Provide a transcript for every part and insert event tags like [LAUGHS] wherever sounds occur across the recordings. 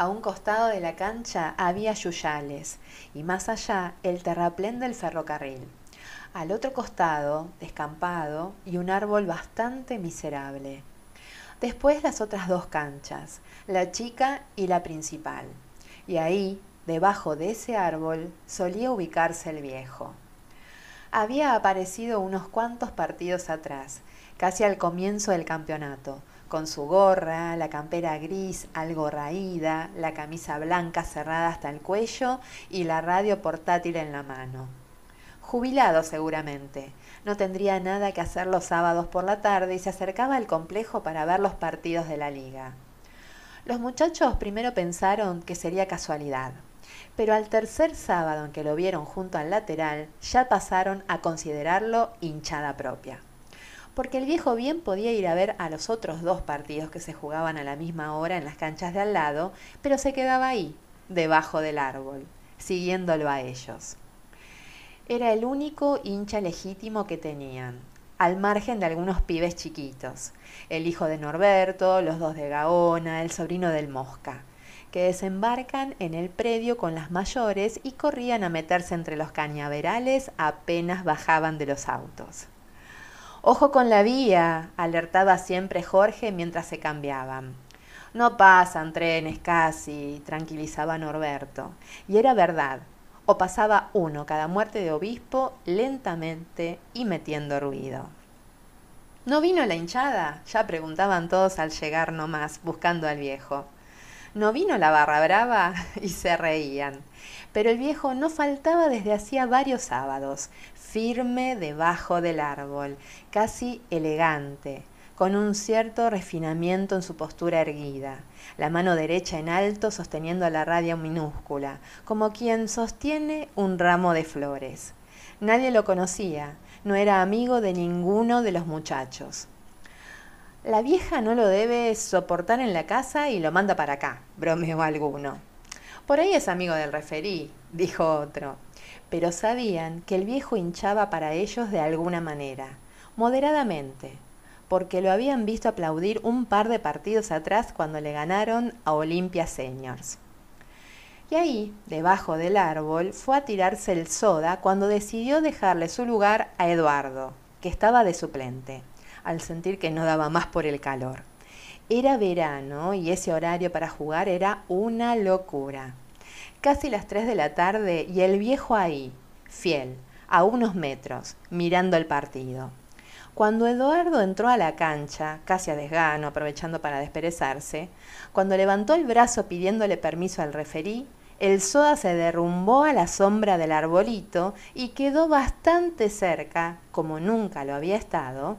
A un costado de la cancha había yuyales y más allá el terraplén del ferrocarril. Al otro costado, descampado y un árbol bastante miserable. Después las otras dos canchas, la chica y la principal. Y ahí, debajo de ese árbol, solía ubicarse el viejo. Había aparecido unos cuantos partidos atrás, casi al comienzo del campeonato, con su gorra, la campera gris algo raída, la camisa blanca cerrada hasta el cuello y la radio portátil en la mano. Jubilado seguramente, no tendría nada que hacer los sábados por la tarde y se acercaba al complejo para ver los partidos de la liga. Los muchachos primero pensaron que sería casualidad, pero al tercer sábado en que lo vieron junto al lateral ya pasaron a considerarlo hinchada propia. Porque el viejo bien podía ir a ver a los otros dos partidos que se jugaban a la misma hora en las canchas de al lado, pero se quedaba ahí, debajo del árbol, siguiéndolo a ellos. Era el único hincha legítimo que tenían, al margen de algunos pibes chiquitos, el hijo de Norberto, los dos de Gaona, el sobrino del Mosca, que desembarcan en el predio con las mayores y corrían a meterse entre los cañaverales apenas bajaban de los autos. Ojo con la vía, alertaba siempre Jorge mientras se cambiaban. No pasan trenes casi, tranquilizaba Norberto. Y era verdad, o pasaba uno cada muerte de obispo lentamente y metiendo ruido. ¿No vino la hinchada? Ya preguntaban todos al llegar nomás, buscando al viejo. ¿No vino la barra brava? [LAUGHS] y se reían. Pero el viejo no faltaba desde hacía varios sábados, firme debajo del árbol, casi elegante, con un cierto refinamiento en su postura erguida, la mano derecha en alto sosteniendo la radio minúscula, como quien sostiene un ramo de flores. Nadie lo conocía, no era amigo de ninguno de los muchachos. La vieja no lo debe soportar en la casa y lo manda para acá, bromeó alguno. Por ahí es amigo del referí, dijo otro. Pero sabían que el viejo hinchaba para ellos de alguna manera, moderadamente, porque lo habían visto aplaudir un par de partidos atrás cuando le ganaron a Olimpia Seniors. Y ahí, debajo del árbol, fue a tirarse el soda cuando decidió dejarle su lugar a Eduardo, que estaba de suplente, al sentir que no daba más por el calor. Era verano y ese horario para jugar era una locura. Casi las tres de la tarde y el viejo ahí, fiel, a unos metros, mirando el partido. Cuando Eduardo entró a la cancha, casi a desgano, aprovechando para desperezarse, cuando levantó el brazo pidiéndole permiso al referí, el soda se derrumbó a la sombra del arbolito y quedó bastante cerca, como nunca lo había estado.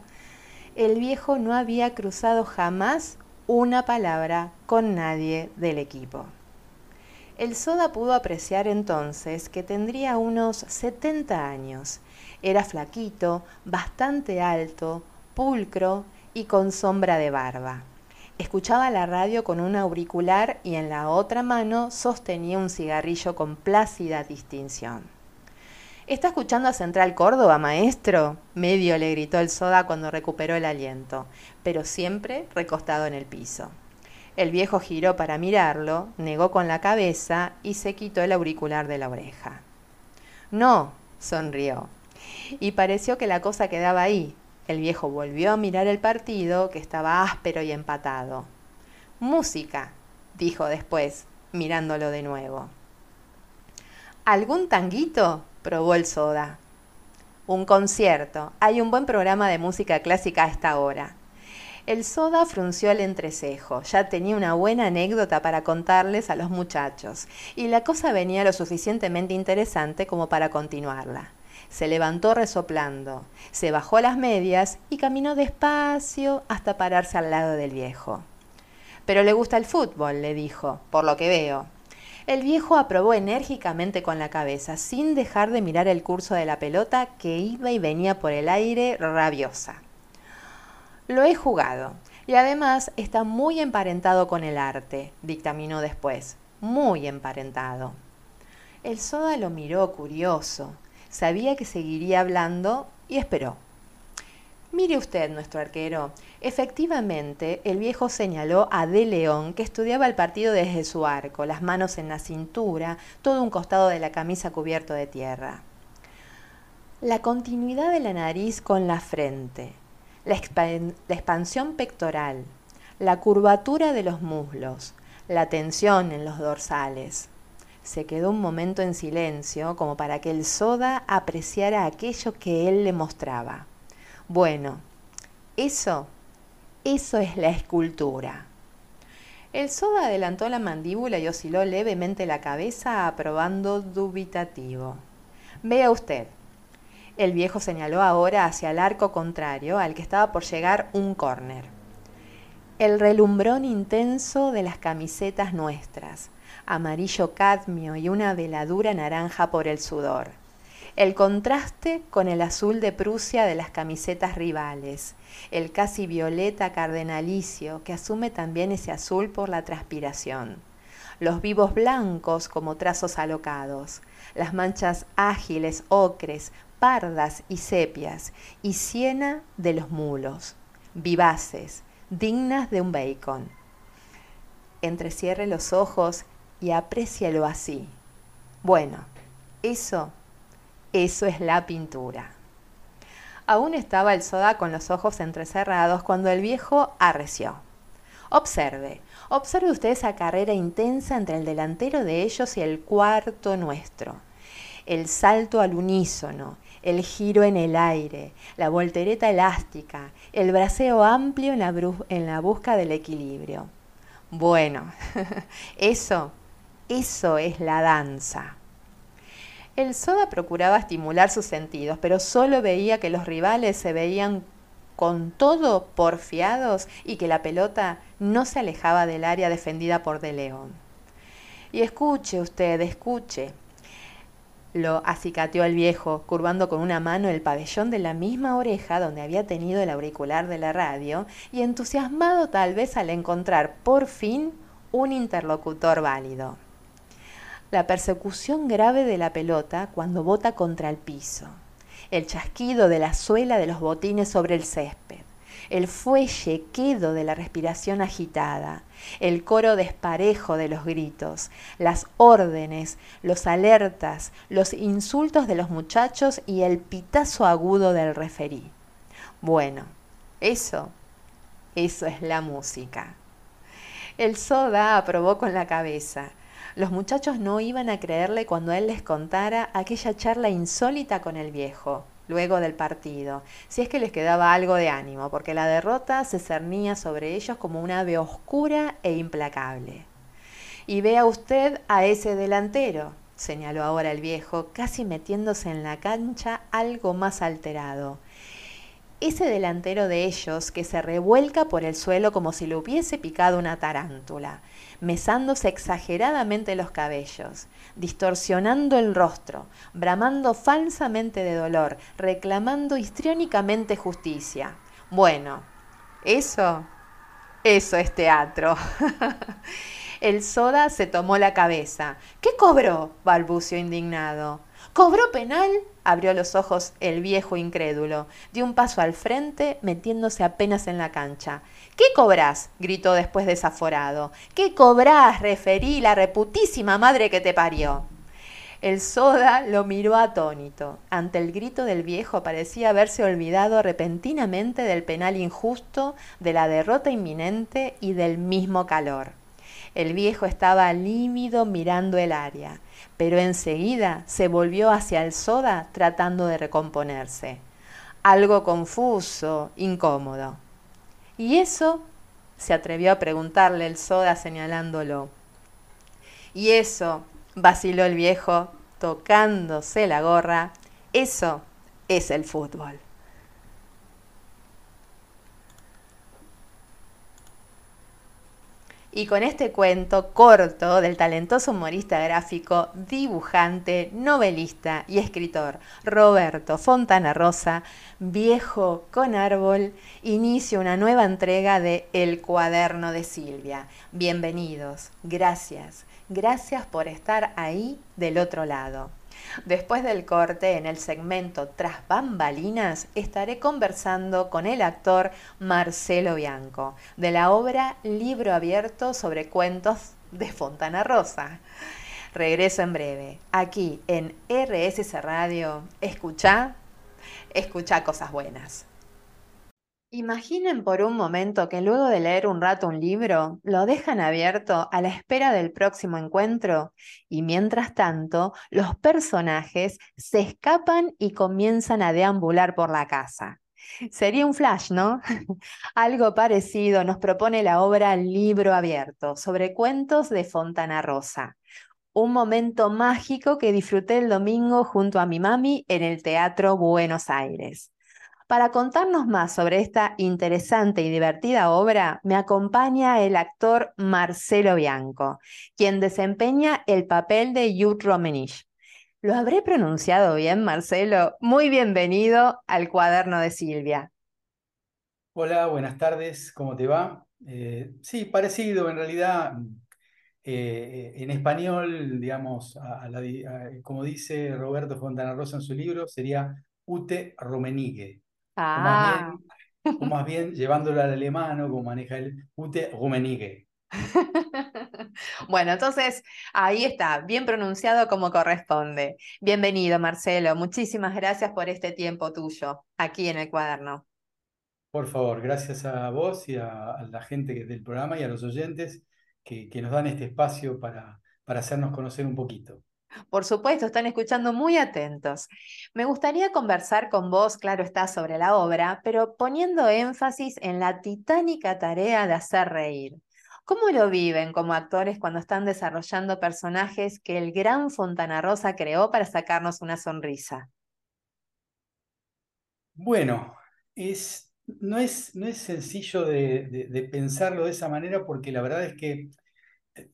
El viejo no había cruzado jamás una palabra con nadie del equipo. El soda pudo apreciar entonces que tendría unos 70 años era flaquito, bastante alto, pulcro y con sombra de barba. Escuchaba la radio con un auricular y en la otra mano sostenía un cigarrillo con plácida distinción. ¿Está escuchando a Central Córdoba, maestro? Medio le gritó el soda cuando recuperó el aliento, pero siempre recostado en el piso. El viejo giró para mirarlo, negó con la cabeza y se quitó el auricular de la oreja. No, sonrió y pareció que la cosa quedaba ahí. El viejo volvió a mirar el partido, que estaba áspero y empatado. Música, dijo después, mirándolo de nuevo. ¿Algún tanguito? probó el soda. Un concierto. Hay un buen programa de música clásica a esta hora. El soda frunció el entrecejo, ya tenía una buena anécdota para contarles a los muchachos, y la cosa venía lo suficientemente interesante como para continuarla. Se levantó resoplando, se bajó las medias y caminó despacio hasta pararse al lado del viejo. Pero le gusta el fútbol, le dijo, por lo que veo. El viejo aprobó enérgicamente con la cabeza, sin dejar de mirar el curso de la pelota que iba y venía por el aire rabiosa. Lo he jugado, y además está muy emparentado con el arte, dictaminó después, muy emparentado. El soda lo miró curioso, Sabía que seguiría hablando y esperó. Mire usted, nuestro arquero, efectivamente el viejo señaló a De León que estudiaba el partido desde su arco, las manos en la cintura, todo un costado de la camisa cubierto de tierra. La continuidad de la nariz con la frente, la, expansión pectoral, la curvatura de los muslos, la tensión en los dorsales. Se quedó un momento en silencio como para que el soda apreciara aquello que él le mostraba. Bueno, eso, eso es la escultura. El soda adelantó la mandíbula y osciló levemente la cabeza, aprobando dubitativo. Vea usted. El viejo señaló ahora hacia el arco contrario, al que estaba por llegar un córner. El relumbrón intenso de las camisetas nuestras, amarillo cadmio y una veladura naranja por el sudor. El contraste con el azul de Prusia de las camisetas rivales, el casi violeta cardenalicio que asume también ese azul por la transpiración, los vivos blancos como trazos alocados, las manchas ágiles, ocres, pardas y sepias, y siena de los mulos, vivaces, dignas de un bacon. Entrecierre los ojos y aprécialo así. Bueno, eso eso es la pintura. Aún estaba el soda con los ojos entrecerrados cuando el viejo arreció. Observe, observe usted esa carrera intensa entre el delantero de ellos y el cuarto nuestro. El salto al unísono, el giro en el aire, la voltereta elástica, el braceo amplio en la, en la busca del equilibrio. Bueno, [LAUGHS] eso, eso es la danza. El soda procuraba estimular sus sentidos, pero solo veía que los rivales se veían con todo porfiados y que la pelota no se alejaba del área defendida por De León. Y escuche usted, escuche. Lo acicateó el viejo, curvando con una mano el pabellón de la misma oreja donde había tenido el auricular de la radio, y entusiasmado tal vez al encontrar por fin un interlocutor válido. La persecución grave de la pelota cuando bota contra el piso, el chasquido de la suela de los botines sobre el césped, el fuelle quedo de la respiración agitada, el coro desparejo de los gritos, las órdenes, los alertas, los insultos de los muchachos y el pitazo agudo del referí. Bueno, eso, eso es la música. El soda aprobó con la cabeza los muchachos no iban a creerle cuando él les contara aquella charla insólita con el viejo, luego del partido, si es que les quedaba algo de ánimo, porque la derrota se cernía sobre ellos como una ave oscura e implacable. Y vea usted a ese delantero, señaló ahora el viejo, casi metiéndose en la cancha algo más alterado. Ese delantero de ellos que se revuelca por el suelo como si le hubiese picado una tarántula mesándose exageradamente los cabellos, distorsionando el rostro, bramando falsamente de dolor, reclamando histriónicamente justicia. Bueno, eso, eso es teatro. [LAUGHS] el soda se tomó la cabeza. ¿Qué cobró? balbució indignado. ¿Cobró penal? Abrió los ojos el viejo incrédulo. Dio un paso al frente, metiéndose apenas en la cancha. ¿Qué cobrás? gritó después desaforado. ¿Qué cobrás? referí la reputísima madre que te parió. El soda lo miró atónito. Ante el grito del viejo parecía haberse olvidado repentinamente del penal injusto, de la derrota inminente y del mismo calor. El viejo estaba lívido mirando el área, pero enseguida se volvió hacia el soda tratando de recomponerse. Algo confuso, incómodo. ¿Y eso? se atrevió a preguntarle el soda señalándolo. Y eso, vaciló el viejo, tocándose la gorra, eso es el fútbol. Y con este cuento corto del talentoso humorista gráfico, dibujante, novelista y escritor Roberto Fontana Rosa, viejo con árbol, inicio una nueva entrega de El cuaderno de Silvia. Bienvenidos, gracias, gracias por estar ahí del otro lado. Después del corte, en el segmento Tras bambalinas, estaré conversando con el actor Marcelo Bianco, de la obra Libro Abierto sobre cuentos de Fontana Rosa. Regreso en breve, aquí en RSC Radio. Escucha, escucha cosas buenas. Imaginen por un momento que luego de leer un rato un libro, lo dejan abierto a la espera del próximo encuentro y mientras tanto los personajes se escapan y comienzan a deambular por la casa. Sería un flash, ¿no? [LAUGHS] Algo parecido nos propone la obra Libro Abierto sobre cuentos de Fontana Rosa. Un momento mágico que disfruté el domingo junto a mi mami en el Teatro Buenos Aires. Para contarnos más sobre esta interesante y divertida obra, me acompaña el actor Marcelo Bianco, quien desempeña el papel de Jude Romenich. ¿Lo habré pronunciado bien, Marcelo? Muy bienvenido al cuaderno de Silvia. Hola, buenas tardes, ¿cómo te va? Eh, sí, parecido, en realidad, eh, en español, digamos, como dice Roberto Fontana Rosa en su libro, sería Ute Romenigue. O más Ah, bien, o más bien llevándolo al alemán, como maneja el Ute Rummenigge. [LAUGHS] Bueno, entonces ahí está, bien pronunciado como corresponde. Bienvenido, Marcelo. Muchísimas gracias por este tiempo tuyo aquí en el cuaderno. Por favor, gracias a vos y a, a la gente que- del programa y a los oyentes que, que nos dan este espacio para, para hacernos conocer un poquito. Por supuesto, están escuchando muy atentos. Me gustaría conversar con vos, claro está, sobre la obra, pero poniendo énfasis en la titánica tarea de hacer reír. ¿Cómo lo viven como actores cuando están desarrollando personajes que el gran Fontana Rosa creó para sacarnos una sonrisa? Bueno, es, no es, no es sencillo de, de- de pensarlo de esa manera porque la verdad es que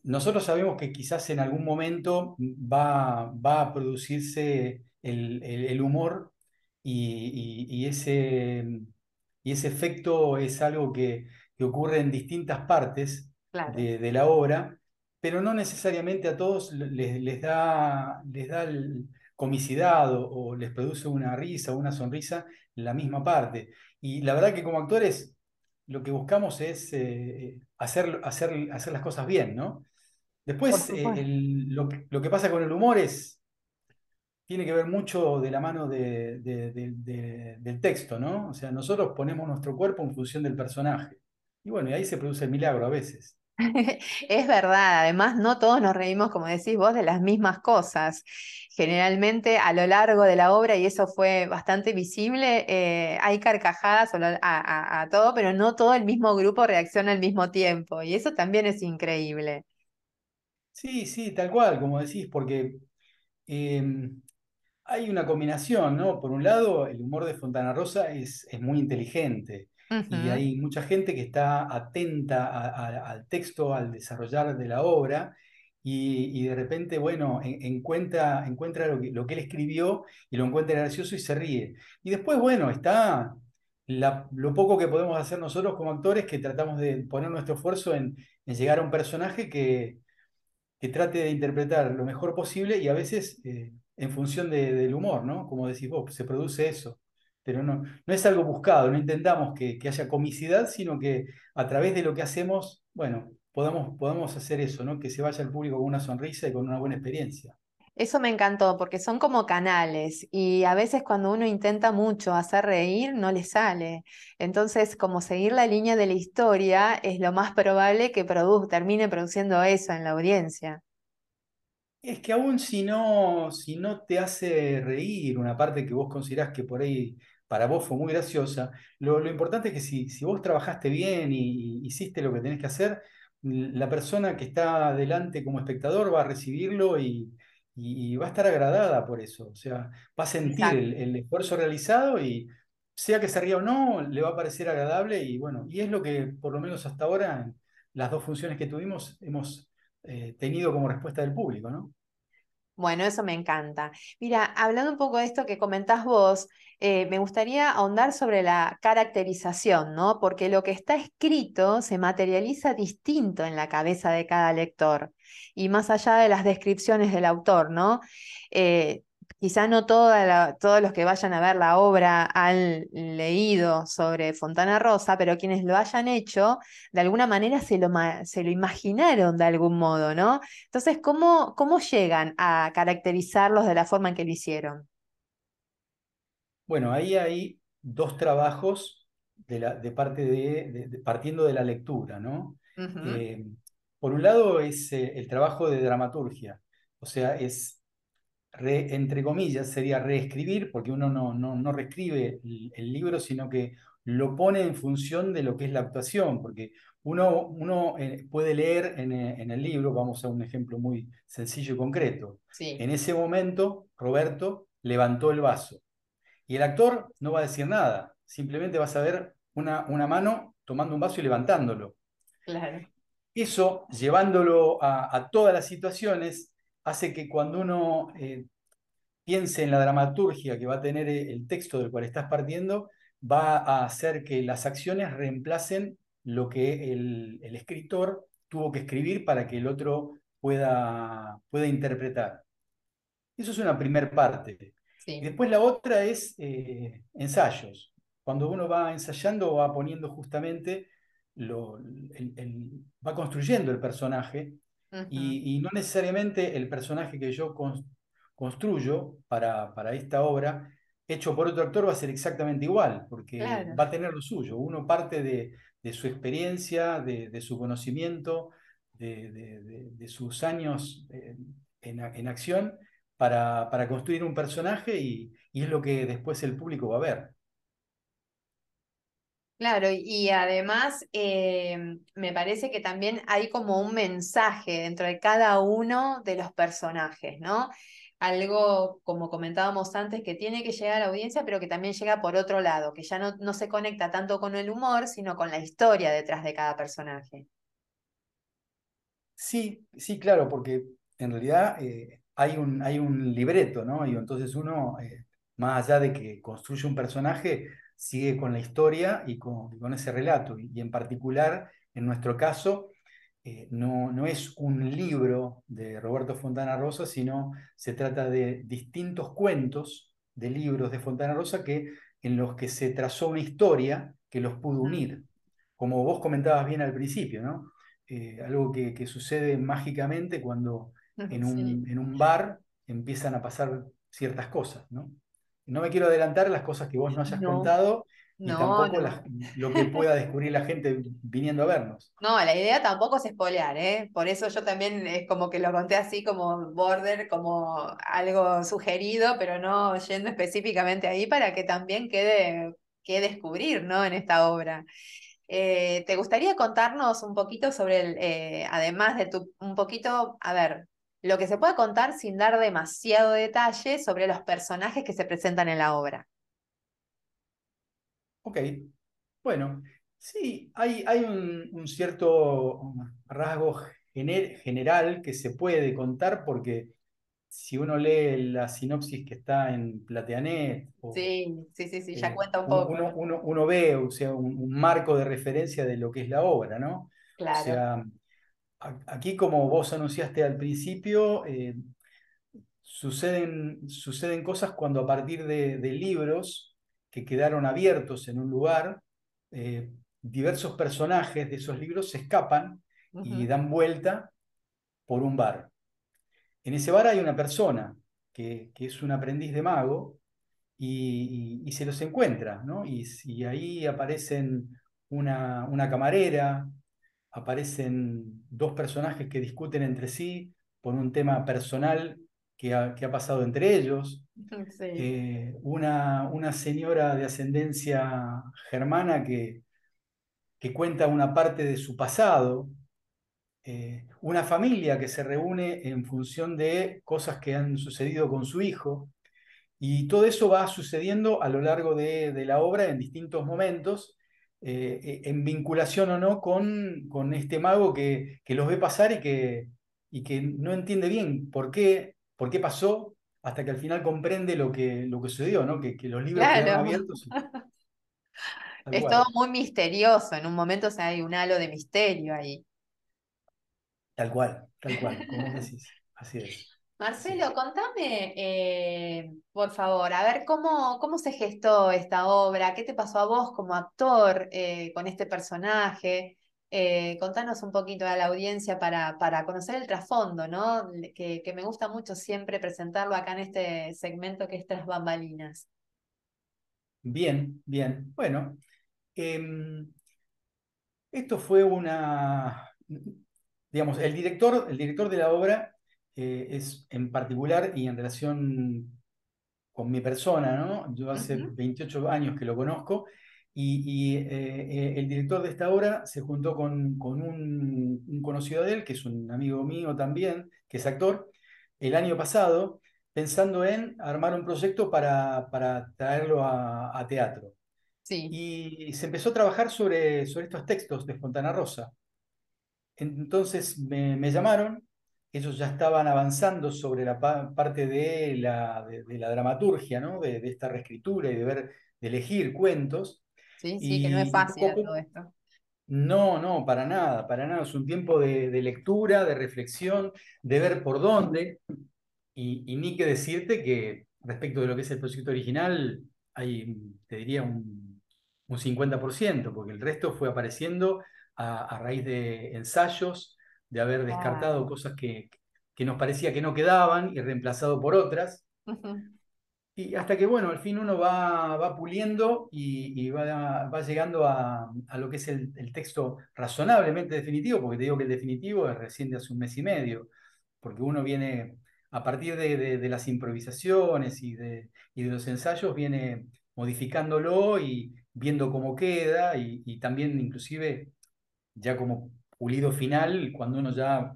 nosotros sabemos que quizás en algún momento va, va a producirse el, el- el humor y, y- y ese, y ese efecto es algo que, que ocurre en distintas partes Claro, de, de la obra, pero no necesariamente a todos les, les da, les da el- comicidad o, o les produce una risa o una sonrisa en la misma parte. Y la verdad que como actores lo que buscamos es eh, hacer, hacer, hacer las cosas bien, ¿no? Después, eh, el- lo, que lo que pasa con el humor es, tiene que ver mucho de la mano de- de- de- de- del texto, ¿no? O sea, nosotros ponemos nuestro cuerpo en función del personaje. Y bueno, y ahí se produce el milagro a veces. [LAUGHS] Es verdad, además no todos nos reímos, como decís vos, de las mismas cosas. Generalmente a lo largo de la obra, y eso fue bastante visible, eh, hay carcajadas a, todo, pero no todo el mismo grupo reacciona al mismo tiempo, y eso también es increíble. Sí, sí, tal cual, como decís, porque eh, Hay una combinación, ¿no? Por un lado, el humor de Fontana Rosa es, es muy inteligente y hay mucha gente que está atenta a- a- al texto, al desarrollar de la obra y, y de repente, bueno, en- encuentra, encuentra lo que, lo que él escribió y lo encuentra gracioso y se ríe. Y después, bueno, está la- lo poco que podemos hacer nosotros como actores que tratamos de poner nuestro esfuerzo en, en llegar a un personaje que que trate de interpretar lo mejor posible y a veces eh, en función de- del humor, ¿no? Como decís vos, se produce eso. Pero no, no es algo buscado, no intentamos que, que haya comicidad, sino que a través de lo que hacemos, bueno, podamos, podamos hacer eso, ¿no? Que se vaya al público con una sonrisa y con una buena experiencia. Eso me encantó, porque son como canales, y a veces cuando uno intenta mucho hacer reír, no le sale. Entonces, como seguir la línea de la historia es lo más probable que produ- termine produciendo eso en la audiencia. Es que aún si no, si no te hace reír una parte que vos considerás que por ahí para vos fue muy graciosa, lo, lo importante es que si, si vos trabajaste bien y, y hiciste lo que tenés que hacer, la persona que está delante como espectador va a recibirlo y, y- y va a estar agradada por eso. O sea, va a sentir el, el esfuerzo realizado y sea que se ría o no, le va a parecer agradable y bueno, y es lo que por lo menos hasta ahora, en las dos funciones que tuvimos, hemos eh, tenido como respuesta del público, ¿no? Bueno, eso me encanta. Mira, hablando un poco de esto que comentás vos, eh, me gustaría ahondar sobre la caracterización, ¿no? Porque lo que está escrito se materializa distinto en la cabeza de cada lector. Y más allá de las descripciones del autor, ¿no? Eh, Quizá no toda la- todos los que vayan a ver la obra han leído sobre Fontana Rosa, pero quienes lo hayan hecho, de alguna manera se lo, se lo imaginaron de algún modo, ¿no? Entonces, ¿cómo, cómo llegan a caracterizarlos de la forma en que lo hicieron? Bueno, ahí hay dos trabajos de, la, de parte de, de- de- partiendo de la lectura, ¿no? Eh, por un lado es eh, el trabajo de dramaturgia, o sea, es, re- entre comillas, sería reescribir, porque uno no, no, no reescribe el, el libro, sino que lo pone en función de lo que es la actuación, porque uno, uno eh, puede leer en, eh, en el libro, vamos a un ejemplo muy sencillo y concreto, Sí, en ese momento Roberto levantó el vaso. Y el actor no va a decir nada, simplemente vas a ver una, una mano tomando un vaso y levantándolo. claro. Eso, llevándolo a, a todas las situaciones, hace que cuando uno eh, piense en la dramaturgia que va a tener eh, el texto del cual estás partiendo, va a hacer que las acciones reemplacen lo que el, el escritor tuvo que escribir para que el otro pueda, pueda interpretar. Eso es una primer parte. Sí, después la otra es eh, ensayos. Cuando uno va ensayando, va poniendo justamente, lo, el- el- va construyendo el personaje y, y no necesariamente el personaje que yo cons- construyo para, para esta obra, hecho por otro actor, va a ser exactamente igual, porque claro. va a tener lo suyo. Uno parte de, de su experiencia, de, de su conocimiento, de, de- sus años en, en acción para, para construir un personaje y, y es lo que después el público va a ver. Claro, y además eh, me parece que también hay como un mensaje dentro de cada uno de los personajes, ¿no? Algo, como comentábamos antes, que tiene que llegar a la audiencia, pero que también llega por otro lado, que ya no, no se conecta tanto con el humor, sino con la historia detrás de cada personaje. Sí, sí, claro, porque en realidad eh, hay un, hay un libreto, ¿no? Y entonces uno, eh, más allá de que construye un personaje, sigue con la historia y con, con ese relato. Y, y en particular, en nuestro caso, eh, no, no es un libro de Roberto Fontana Rosa, sino se trata de distintos cuentos de libros de Fontana Rosa que, en los que se trazó una historia que los pudo unir. Como vos comentabas bien al principio, ¿no? eh, algo que, que sucede mágicamente cuando en Sí. un, en un bar empiezan a pasar ciertas cosas, ¿no? No me quiero adelantar las cosas que vos no hayas No, contado y no, tampoco no. lo que pueda descubrir la gente viniendo a vernos. [LAUGHS] No, la idea tampoco es espolear, ¿eh? Por eso yo también es como que lo conté así como border, como algo sugerido, pero no yendo específicamente ahí para que también quede que descubrir, ¿no? En esta obra. Eh, ¿te gustaría contarnos un poquito sobre el, eh, además de tu, un poquito, a ver, lo que se pueda contar sin dar demasiado detalle sobre los personajes que se presentan en la obra? Ok, bueno, sí, hay, hay un, un cierto rasgo gener- general que se puede contar porque si uno lee la sinopsis que está en Plateanet o Sí, sí, sí, sí, ya eh, cuenta un poco, uno, ¿no? uno, uno ve, o sea, un, un marco de referencia de lo que es la obra, ¿no? O Claro. sea, aquí como vos anunciaste al principio, eh, suceden, suceden cosas cuando a partir de, de libros que quedaron abiertos en un lugar, eh, diversos personajes de esos libros se escapan y dan vuelta por un bar. En ese bar hay una persona que, que es un aprendiz de mago y, y- y se los encuentra, ¿no? Y, y ahí aparecen una, una camarera, aparecen dos personajes que discuten entre sí por un tema personal que ha, que ha pasado entre ellos, [LAUGHS] Sí. eh, una, una señora de ascendencia germana que, que cuenta una parte de su pasado, eh, una familia que se reúne en función de cosas que han sucedido con su hijo, y todo eso va sucediendo a lo largo de, de la obra en distintos momentos, eh, en vinculación o no con, con este mago que, que los ve pasar y que, y que no entiende bien por qué, por qué pasó, hasta que al final comprende lo que, lo que sucedió, ¿no? Que, que los libros Claro. abiertos, [LAUGHS] Es todo muy misterioso, en un momento o sea, hay un halo de misterio ahí. tal cual, tal cual, como decís, así es. Marcelo, contame, eh, por favor, a ver cómo, cómo se gestó esta obra, qué te pasó a vos como actor eh, con este personaje. Eh, contanos un poquito a la audiencia para, para conocer el trasfondo, ¿no? Que, que me gusta mucho siempre presentarlo acá en este segmento que es Tras Bambalinas. Bien, bien. Bueno, em, esto fue una, digamos, el director, el director de la obra eh, es en particular y en relación con mi persona, ¿no? Yo hace 28 años que lo conozco y, eh, eh, el director de esta obra se juntó con, con un, un, conocido de él, que es un amigo mío también, que es actor, el año pasado, pensando en armar un proyecto para, para traerlo a, a teatro. Sí. Y se empezó a trabajar sobre, sobre estos textos de Fontana Rosa. Entonces me, me llamaron ellos ya estaban avanzando sobre la parte de la, de, la dramaturgia, ¿no? De, de, esta reescritura y de ver, de elegir cuentos. Sí, sí, que no es fácil poco, todo esto. No, no, para nada, para nada. Es un tiempo de, de lectura, de reflexión, de ver por dónde. Y, y, ni que decirte que respecto de lo que es el proyecto original, hay, te diría, un, un 50%, porque el resto fue apareciendo a, a raíz de ensayos, de haber descartado cosas que, que, nos parecía que no quedaban y reemplazado por otras. Y hasta que, bueno, al fin uno va, va puliendo y, y va, va, llegando a, a, lo que es el, el, texto razonablemente definitivo, porque te digo que el definitivo es recién de hace un mes y medio, porque uno viene, a partir de, de, de las improvisaciones y de, y de los ensayos, viene modificándolo y viendo cómo queda y, y también inclusive ya como pulido final, cuando uno ya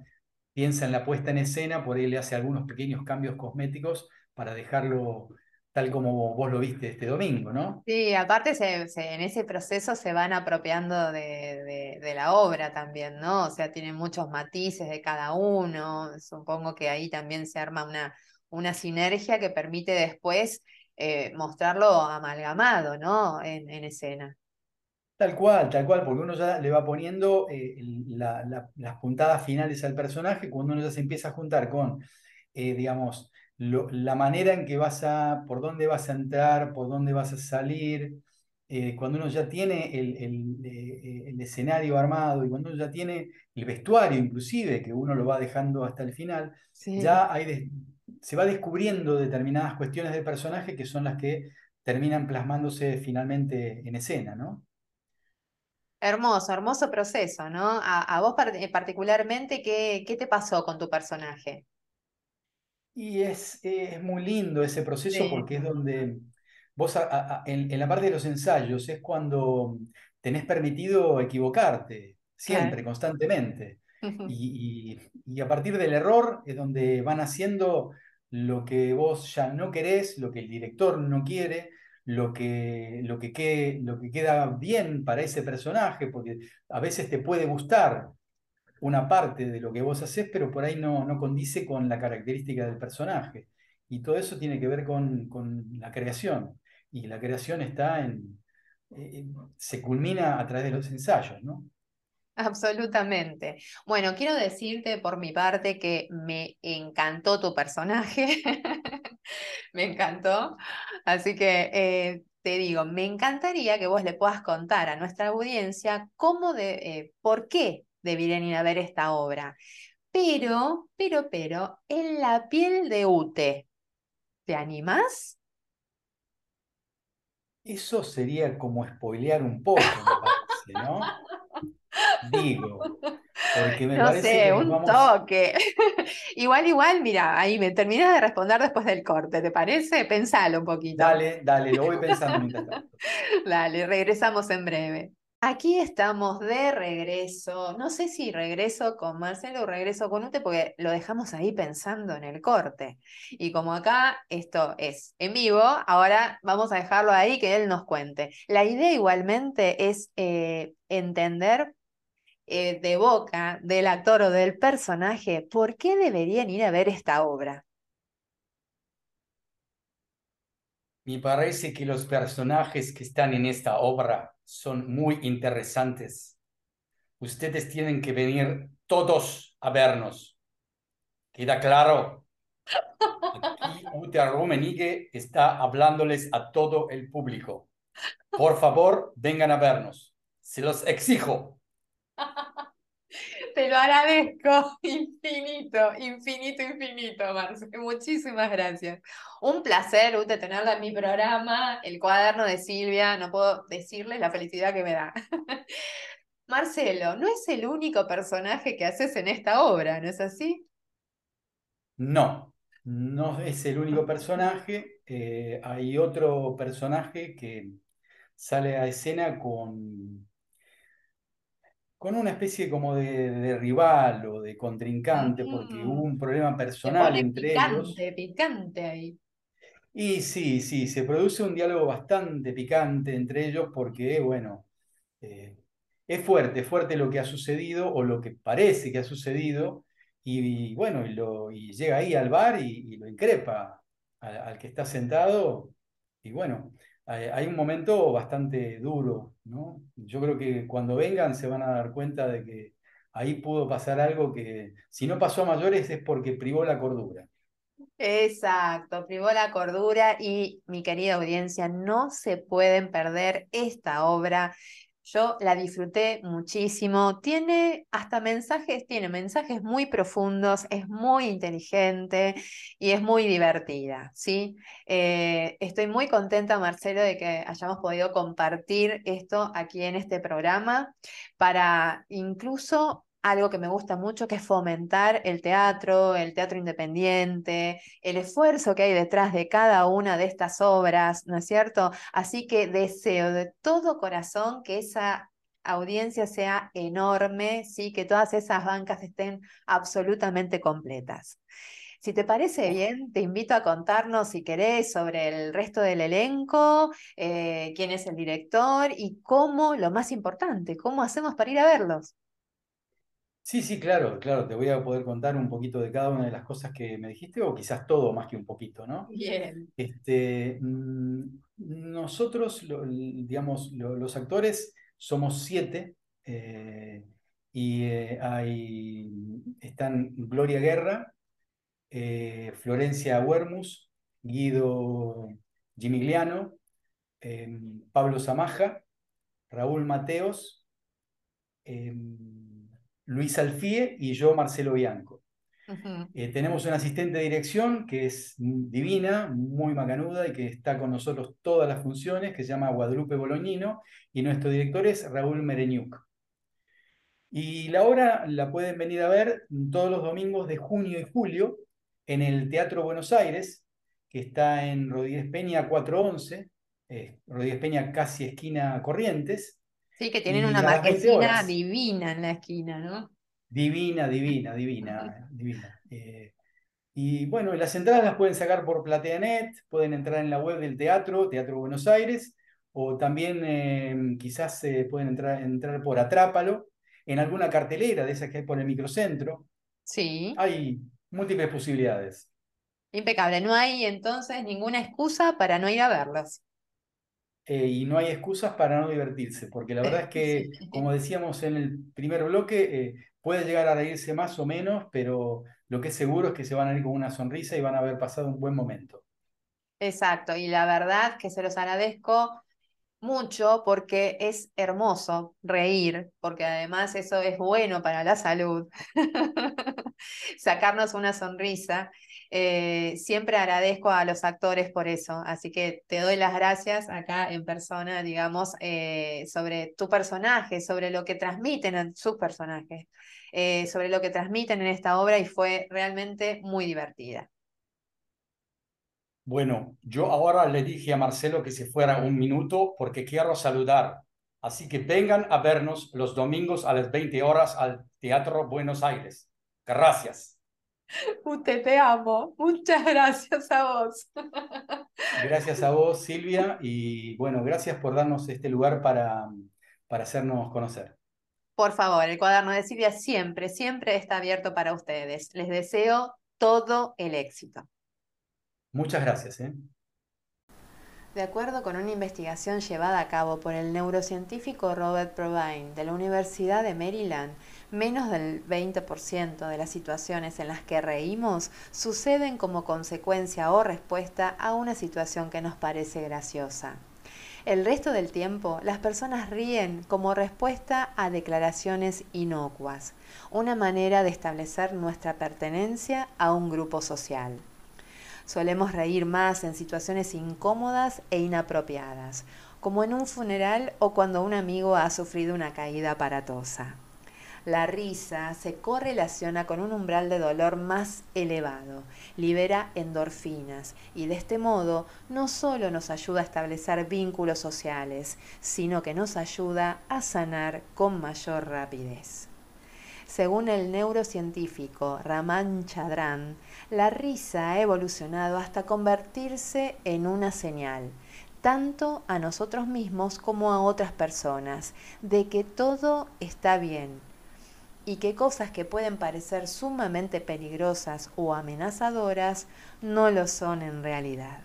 piensa en la puesta en escena, por ahí le hace algunos pequeños cambios cosméticos para dejarlo tal como vos lo viste este domingo, ¿no? Sí, aparte en ese proceso se van apropiando de, la obra también, ¿no? O sea, tienen muchos matices de cada uno, supongo que ahí también se arma una, sinergia que permite después eh, mostrarlo amalgamado, ¿no? En escena. Tal cual, tal cual, porque uno ya le va poniendo eh, la, la, las puntadas finales al personaje, cuando uno ya se empieza a juntar con, eh, digamos, lo, la manera en que vas a, por dónde vas a entrar, por dónde vas a salir, eh, cuando uno ya tiene el, el, el, escenario armado y cuando uno ya tiene el vestuario inclusive, que uno lo va dejando hasta el final, sí. ya hay de, se va descubriendo determinadas cuestiones del personaje que son las que terminan plasmándose finalmente en escena, ¿no? Hermoso, hermoso proceso, ¿no? A, a vos particularmente, ¿qué, ¿qué, te pasó con tu personaje? Y es, es muy lindo ese proceso sí. porque es donde vos, a, a, en, en, la parte de los ensayos, es cuando tenés permitido equivocarte, siempre, claro. constantemente. [LAUGHS] y, y, y, a partir del error es donde van haciendo lo que vos ya no querés, lo que el director no quiere, lo que, lo, que quede, lo que queda bien para ese personaje, porque a veces te puede gustar una parte de lo que vos haces, pero por ahí no, no condice con la característica del personaje. Y todo eso tiene que ver con, con la creación. Y la creación está en, eh, se culmina a través de los ensayos, ¿no? Absolutamente. Bueno, quiero decirte por mi parte que me encantó tu personaje. [LAUGHS] me encantó. Así que eh, te digo, me encantaría que vos le puedas contar a nuestra audiencia cómo de, eh, por qué deberían ir a ver esta obra. Pero, pero, pero, en la piel de Ute, ¿te animás? Eso sería como spoilear un poco, me parece, ¿no? [LAUGHS] Digo, porque me no sé, un vamos... toque. [LAUGHS] igual, igual, mira, ahí me terminas de responder después del corte, ¿te parece? Pensalo un poquito. Dale, dale, lo voy pensando [LAUGHS] mientras tanto. dale, regresamos en breve. Aquí estamos de regreso. No sé si regreso con Marcelo o regreso con Ute, porque lo dejamos ahí pensando en el corte. Y como acá esto es en vivo, ahora vamos a dejarlo ahí que él nos cuente. La idea igualmente es eh, entender eh, de boca del actor o del personaje por qué deberían ir a ver esta obra. Me parece que los personajes que están en esta obra son muy interesantes. Ustedes tienen que venir todos a vernos. ¿Queda claro? Aquí [LAUGHS] Ute Rummenigge está hablándoles a todo el público. Por favor, vengan a vernos. Se los exijo. Te lo agradezco [LAUGHS] infinito, infinito, infinito, Marce. Muchísimas gracias. Un placer, Ute, tenerla en mi programa, el cuaderno de Silvia. No puedo decirles la felicidad que me da. [LAUGHS] Marcelo, no es el único personaje que haces en esta obra, ¿no es así? No, no es el único personaje. Eh, hay otro personaje que sale a escena con con una especie como de, de rival o de contrincante, porque hubo un problema personal entre ellos. picante, picante ahí. Y sí, sí, se produce un diálogo bastante picante entre ellos porque, bueno, eh, es fuerte, es fuerte lo que ha sucedido o lo que parece que ha sucedido y, bueno, y, lo, y llega ahí al bar y, y lo increpa al, al que está sentado y bueno, hay, hay un momento bastante duro, ¿no? Yo creo que cuando vengan se van a dar cuenta de que ahí pudo pasar algo que si no pasó a mayores es porque privó la cordura. Exacto, privó la cordura y mi querida audiencia, no se pueden perder esta obra. Yo la disfruté muchísimo. Tiene hasta mensajes, tiene mensajes muy profundos, es muy inteligente y es muy divertida, ¿sí? Eh, estoy muy contenta, Marcelo, de que hayamos podido compartir esto aquí en este programa para incluso algo que me gusta mucho, que es fomentar el teatro, el teatro independiente, el esfuerzo que hay detrás de cada una de estas obras, ¿no es cierto? Así que deseo de todo corazón que esa audiencia sea enorme, ¿sí? que todas esas bancas estén absolutamente completas. Si te parece bien, te invito a contarnos, si querés, sobre el resto del elenco, eh, quién es el director y cómo, lo más importante, cómo hacemos para ir a verlos. Sí, sí, claro, claro, te voy a poder contar un poquito de cada una de las cosas que me dijiste, o quizás todo más que un poquito, ¿no? Bien. Este, mm, nosotros, lo- digamos, lo- los actores somos siete, eh, y eh, hay, están Gloria Guerra, eh, Florencia Huermus, Guido Gimigliano, eh, Pablo Zamaja, Raúl Mateos, eh, Luis Alfie y yo, Marcelo Bianco. Eh, tenemos una asistente de dirección que es divina, muy macanuda y que está con nosotros todas las funciones, que se llama Guadalupe Bolognino, y nuestro director es Raúl Mereñuc. Y la obra la pueden venir a ver todos los domingos de junio y julio en el Teatro Buenos Aires, que está en Rodríguez Peña 411, eh, Rodríguez Peña casi esquina Corrientes, Sí, que tienen y una a las 20 marquesina divina en la esquina, ¿no? Divina, divina, divina, divina. Eh, y bueno, las entradas las pueden sacar por PlateaNet, pueden entrar en la web del teatro, Teatro Buenos Aires, o también eh, quizás eh, pueden entrar, entrar por Atrápalo, en alguna cartelera de esas que hay por el microcentro. Sí, Hay múltiples posibilidades. impecable. No hay entonces ninguna excusa para no ir a verlos. Eh, y no hay excusas para no divertirse, porque la verdad es que, [LAUGHS] como decíamos en el primer bloque, eh, puede llegar a reírse más o menos, pero lo que es seguro es que se van a ir con una sonrisa y van a haber pasado un buen momento. Exacto, y la verdad que se los agradezco mucho porque es hermoso reír, porque además eso es bueno para la salud, [LAUGHS] sacarnos una sonrisa. Eh, siempre agradezco a los actores por eso, así que te doy las gracias acá en persona, digamos, eh, sobre tu personaje, sobre lo que transmiten en sus personajes, eh, sobre lo que transmiten en esta obra y fue realmente muy divertida. Bueno, yo ahora le dije a Marcelo que se fuera un minuto porque quiero saludar. Así que vengan a vernos los domingos a las 20 horas al Teatro Buenos Aires. Gracias. Ute, te amo. Muchas gracias a vos. Gracias a vos, Silvia, y bueno, gracias por darnos este lugar para, para hacernos conocer. Por favor, el cuaderno de Silvia siempre, siempre está abierto para ustedes. Les deseo todo el éxito. Muchas gracias. ¿eh? De acuerdo con una investigación llevada a cabo por el neurocientífico Robert Provine de la Universidad de Maryland, Menos del 20% de las situaciones en las que reímos suceden como consecuencia o respuesta a una situación que nos parece graciosa. El resto del tiempo las personas ríen como respuesta a declaraciones inocuas, una manera de establecer nuestra pertenencia a un grupo social. Solemos reír más en situaciones incómodas e inapropiadas, como en un funeral o cuando un amigo ha sufrido una caída aparatosa. La risa se correlaciona con un umbral de dolor más elevado, libera endorfinas y de este modo no solo nos ayuda a establecer vínculos sociales, sino que nos ayuda a sanar con mayor rapidez. Según el neurocientífico Raman Chandran, la risa ha evolucionado hasta convertirse en una señal, tanto a nosotros mismos como a otras personas, de que todo está bien y que cosas que pueden parecer sumamente peligrosas o amenazadoras no lo son en realidad.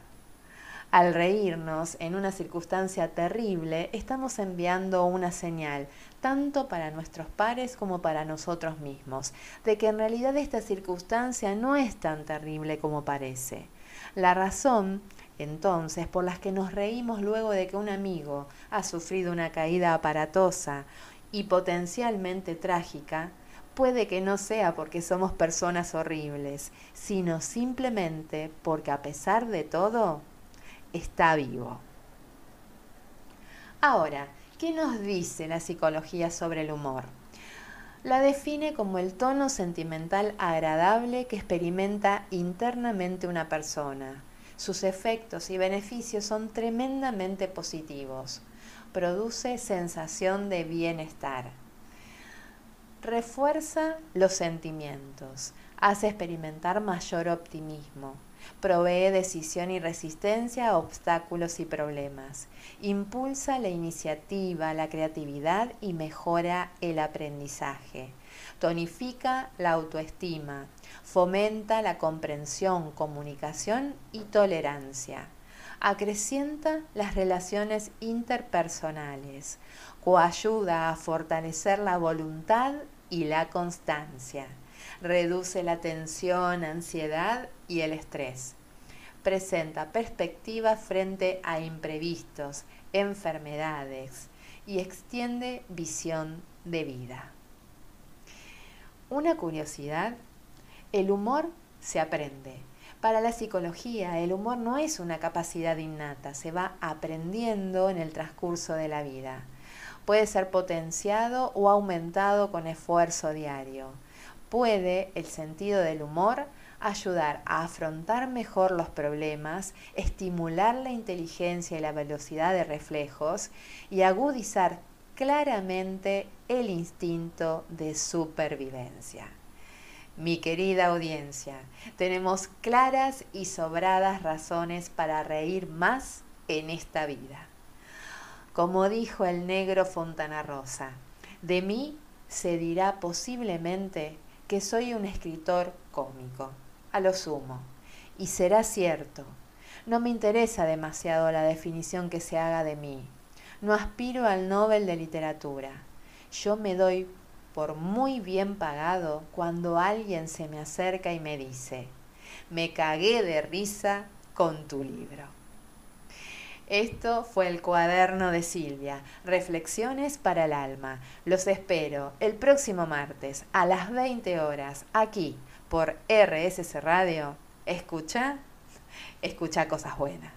Al reírnos en una circunstancia terrible, estamos enviando una señal, tanto para nuestros pares como para nosotros mismos, de que en realidad esta circunstancia no es tan terrible como parece. La razón, entonces, por las que nos reímos luego de que un amigo ha sufrido una caída aparatosa y potencialmente trágica, puede que no sea porque somos personas horribles, sino simplemente porque a pesar de todo, está vivo. Ahora, ¿qué nos dice la psicología sobre el humor? La define como el tono sentimental agradable que experimenta internamente una persona. Sus efectos y beneficios son tremendamente positivos produce sensación de bienestar. Refuerza los sentimientos, hace experimentar mayor optimismo, provee decisión y resistencia a obstáculos y problemas, impulsa la iniciativa, la creatividad y mejora el aprendizaje, tonifica la autoestima, fomenta la comprensión, comunicación y tolerancia. Acrecienta las relaciones interpersonales, coayuda a fortalecer la voluntad y la constancia, reduce la tensión, ansiedad y el estrés, presenta perspectiva frente a imprevistos, enfermedades y extiende visión de vida. Una curiosidad, el humor se aprende para la psicología, el humor no es una capacidad innata, se va aprendiendo en el transcurso de la vida. Puede ser potenciado o aumentado con esfuerzo diario. Puede el sentido del humor ayudar a afrontar mejor los problemas, estimular la inteligencia y la velocidad de reflejos y agudizar claramente el instinto de supervivencia. Mi querida audiencia, tenemos claras y sobradas razones para reír más en esta vida. Como dijo el negro Fontana Rosa, de mí se dirá posiblemente que soy un escritor cómico, a lo sumo, y será cierto. No me interesa demasiado la definición que se haga de mí. No aspiro al Nobel de Literatura. Yo me doy por muy bien pagado cuando alguien se me acerca y me dice, me cagué de risa con tu libro. Esto fue el cuaderno de Silvia, Reflexiones para el Alma. Los espero el próximo martes a las 20 horas aquí por RSS Radio. Escucha, escucha cosas buenas.